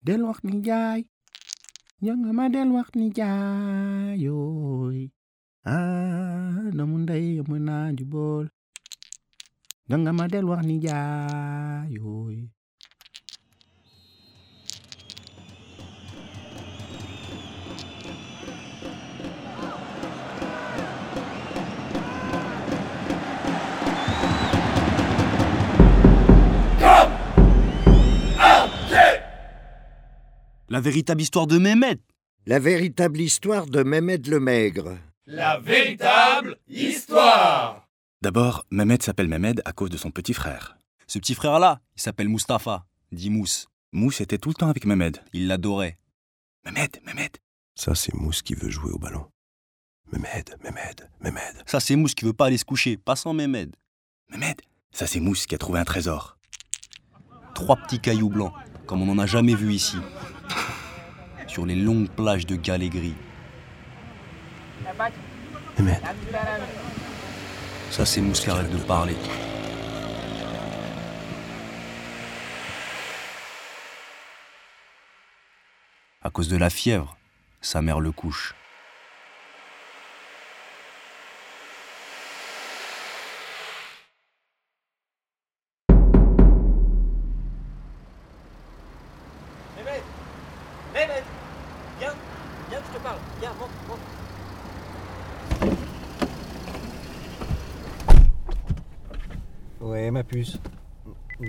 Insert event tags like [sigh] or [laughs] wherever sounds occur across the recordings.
Deluak wak ni jai yang ama del wak ni jai yoi. ah namun dai mena jubol yang ama del wak ni jai yoi. La véritable histoire de Mehmet. La véritable histoire de Mehmed le Maigre. La véritable histoire D'abord, Mehmed s'appelle Mehmed à cause de son petit frère. Ce petit frère-là, il s'appelle Mustapha, dit Mousse. Mousse était tout le temps avec Mehmed. Il l'adorait. Mehmed, Mehmed. Ça, c'est Mousse qui veut jouer au ballon. Mehmed, Mehmed, Mehmed. Ça, c'est Mousse qui veut pas aller se coucher, pas sans Mehmed. Mehmed, ça c'est Mousse qui a trouvé un trésor. Trois petits cailloux blancs, comme on n'en a jamais vu ici. Sur les longues plages de galets gris. Mehmed, Ça, c'est Mousse qui arrête de parler. À cause de la fièvre, sa mère le couche.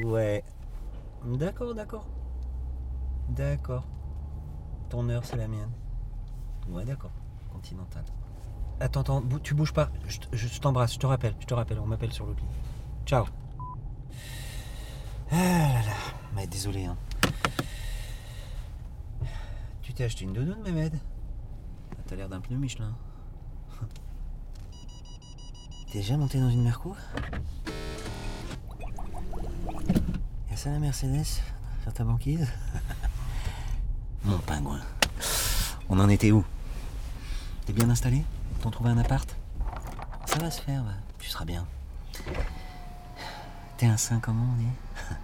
Ouais. D'accord, d'accord. D'accord. Ton heure, c'est la mienne. Ouais, d'accord. Continental. Attends, attends, tu bouges pas. Je, t'embrasse, je te rappelle, je te rappelle, on m'appelle sur l'oubli. Ciao. Ah là là. Mais désolé, hein. Tu t'es acheté une doudoune, Mehmed? Ah, T'as l'air d'un pneu Michelin. [laughs] T'es déjà monté dans une Merco? Y'a ça la Mercedes sur ta banquise Mon pingouin. On en était où? T'es bien installé? T'ont trouvé un appart? Ça va se faire, tu seras bien. T'es un saint comment on dit? [laughs]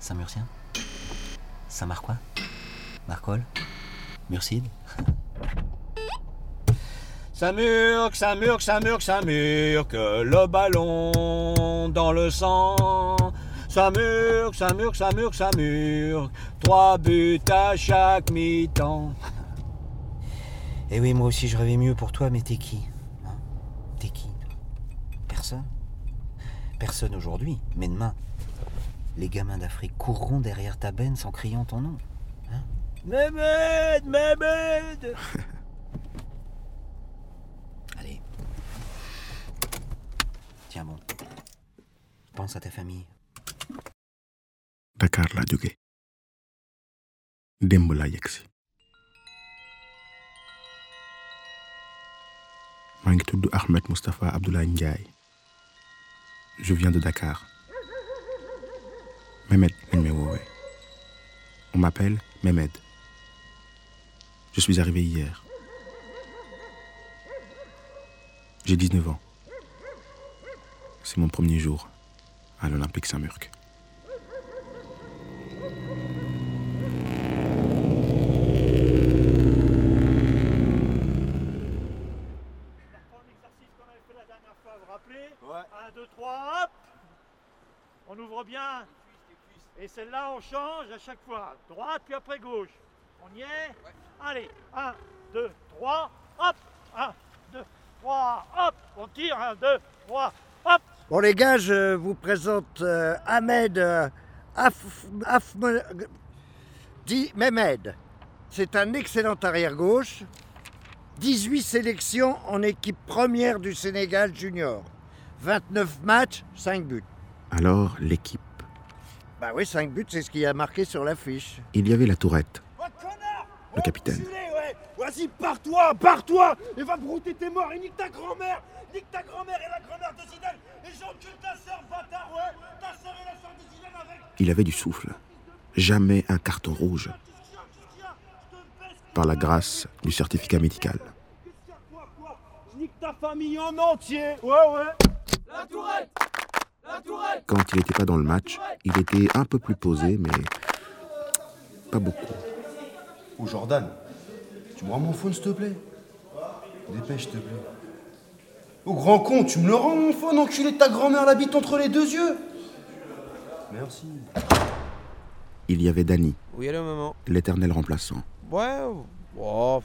Saint-Murcien Saint-Marc quoi Marcol? Murcide? [laughs] Saint-Murc, Saint-Murc, Saint-Murc, Saint-Murc, le ballon dans le sang. Saint-Murc, Saint-Murc, Saint-Murc, Saint-Murc, trois buts à chaque mi-temps. Eh oui, moi aussi je rêvais mieux pour toi, mais t'es qui? Hein? T'es qui? Personne. Personne aujourd'hui, mais demain, les gamins d'Afrique courront derrière ta benne en criant ton nom. Hein? Mehmed Mehmed [laughs] Allez. Tiens bon. Pense à ta famille. Dakar laa jóge. Démb laa yegsi Ahmed Moustapha Abdoulaye je viens de Dakar. Mehmed lañ on m'appelle Mehmed. Je suis arrivé hier. J'ai 19 ans. C'est mon premier jour à l'Olympique Saint-Murc 1, 2, 3, hop. On ouvre bien. Et celle-là, on change à chaque fois. Droite, puis après gauche. On y est. Allez, 1, 2, 3, hop. 1, 2, 3, hop. On tire, 1, 2, 3, hop. Bon les gars, je vous présente euh, Ahmed euh, Af, Af- dit Mehmed. C'est un excellent arrière-gauche. 18 sélections en équipe première du Sénégal junior. 29 matchs, 5 buts. alors l'équipe Bah oui, 5 buts, c'est ce qui a marqué sur l'affiche. il y avait la tourette le capitaine ouais Vas-y, pars-toi, pars-toi Et va brouter tes morts et nique ta grand-mère Nique ta grand-mère et la grand-mère de Zidane Et j'encule ta sœur, bâtard, ouais Ta sœur et la sœur de Zidane il avait du souffle. Jamais un carton rouge. Par la grâce du certificat médical. Qu'est-ce qu'il y a Quoi Quoi Je nique ta famille en entier. Ouais, ouais. La tourette. La tourette. Quand il n'était pas dans le match il était un peu plus posé mais pas beaucoup. Oh Jordan, tu me rends mon phone s'il te plaît? Dépêche s'il te plaît. Oh grand con, tu me le rends mon phone, enculé de ta grand-mère, la bite entre les deux yeux? Merci. Il y avait Danny, Oui, allô, maman. l'éternel remplaçant. Ouais, oh,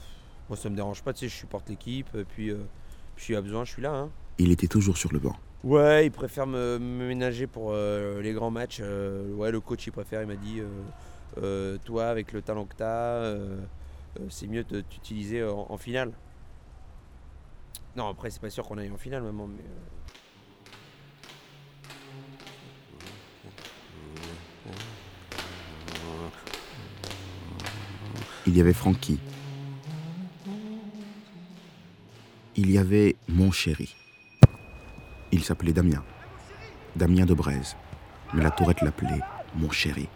moi ça me dérange pas, tu sais, je supporte l'équipe, et puis, euh, puis s'il y a besoin, je suis là. Hein. Il était toujours sur le banc. Ouais, il préfère me, me ménager pour euh, les grands matchs. euh, ouais, le coach il préfère, il m'a dit, euh, euh, toi avec le talent que t'as, euh, euh, c'est mieux de t'utiliser en, en finale. Non, après c'est pas sûr qu'on aille en finale, maman, mais. Il y avait Francky. Il y avait mon chéri. Il s'appelait Damien. Damien de Braise. Mais la tourette l'appelait mon chéri.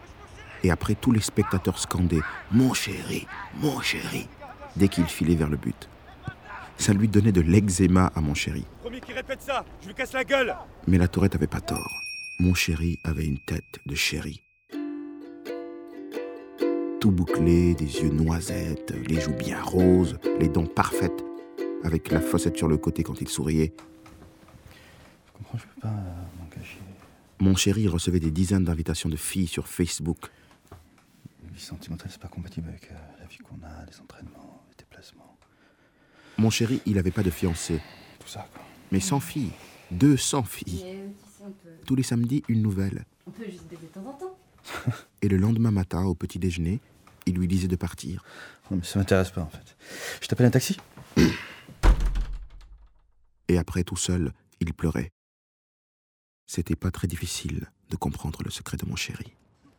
Et après, tous les spectateurs scandaient Mon chéri, mon chéri, dès qu'il filait vers le but. Ça lui donnait de l'eczéma à mon chéri. Premier qui répète ça, je lui casse la gueule Mais la tourette avait pas tort. Mon chéri avait une tête de chéri. Tout bouclé, des yeux noisettes, les joues bien roses, les dents parfaites, avec la fossette sur le côté quand il souriait. Je comprends, je peux pas euh, m'en cacher. Mon chéri recevait des dizaines d'invitations de filles sur Facebook. La vie sentimentale, c'est pas compatible avec euh, la vie qu'on a, les entraînements, les déplacements, Mon chéri, il n'avait pas de fiancée, tout ça, quoi. mais 100 filles. 200 filles. Mais peut, Tous les samedis, une nouvelle. on peut juste baiser de temps en temps. [laughs] Et le lendemain matin, au petit déjeuner, il lui disait de partir. Non, mais ça m'intéresse pas, en fait. Je t'appelle un taxi? [clears throat] Et après, tout seul, il pleurait. C'était pas très difficile de comprendre le secret de mon chéri.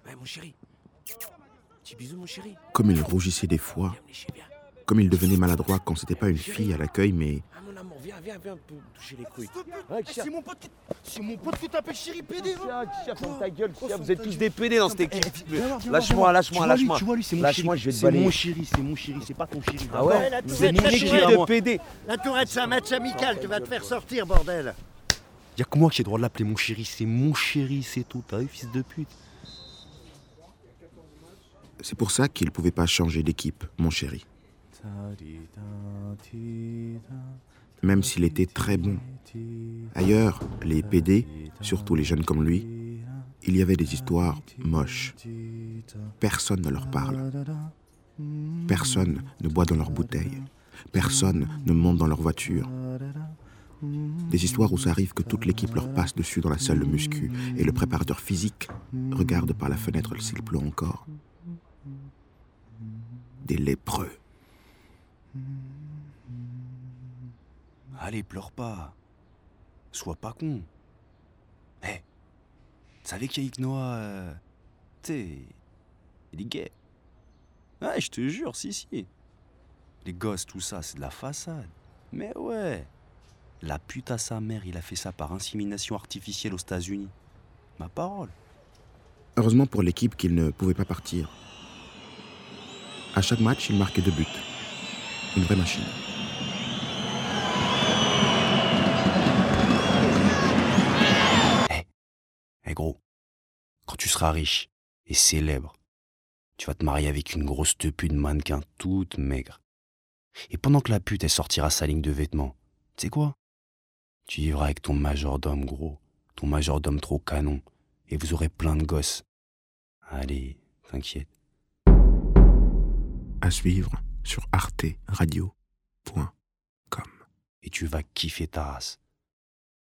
Ouais, mon chéri. Petit bisou, mon chéri. Comme il rougissait des fois, comme il devenait maladroit quand c'était pas une fille à l'accueil, mais Ah, mon amour, viens, viens, viens, peu toucher les couilles. C'est mon pote qui... C'est mon pote qui t'appelle chéri PD hein ferme ta gueule, vous êtes tous des PD dans cette équipe. Eh, Lâche-moi, lâche-moi, lâche-moi. Tu vois lui, c'est mon Lâche-moi, chéri. je vais te C'est mon chéri, c'est mon chéri, c'est pas ton chéri. Ah ouais la Vous êtes tourette, mon tourette. de PD. La tourette, c'est un match amical, tu vas te faire sortir, bordel. Y'a que moi qui ai le droit de l'appeler mon chéri, c'est mon chéri, c'est tout, t'as vu, fils de pute c'est pour ça qu'il pouvait pas changer d'équipe, mon chéri. Même s'il était très bon. Ailleurs, les PD, surtout les jeunes comme lui, il y avait des histoires moches. Personne ne leur parle. Personne ne boit dans leur bouteille. Personne ne monte dans leur voiture. Des histoires où ça arrive que toute l'équipe leur passe dessus dans la salle de muscu et le préparateur physique regarde par la fenêtre s'il pleut encore. Des lépreux. Allez, pleure pas. Sois pas con. Eh, tu savais qu'Yannick Noah, euh, sais, il est gay. Ouais, je te jure, si, si. Les gosses, tout ça, c'est de la façade. Mais ouais, la pute à sa mère, il a fait ça par insémination artificielle aux États-Unis. Ma parole. Heureusement pour l'équipe qu'il ne pouvait pas partir. À chaque match, il marquait deux buts. Une vraie machine. Eh gros, quand tu seras riche et célèbre, tu vas te marier avec une grosse tepu de mannequin toute maigre. Et pendant que la pute, elle sortira sa ligne de vêtements, tu sais quoi? Tu vivras avec ton majordome gros, ton majordome trop canon, et vous aurez plein de gosses. Allez, t'inquiète. À suivre sur arteradio.com. Et tu vas kiffer ta race.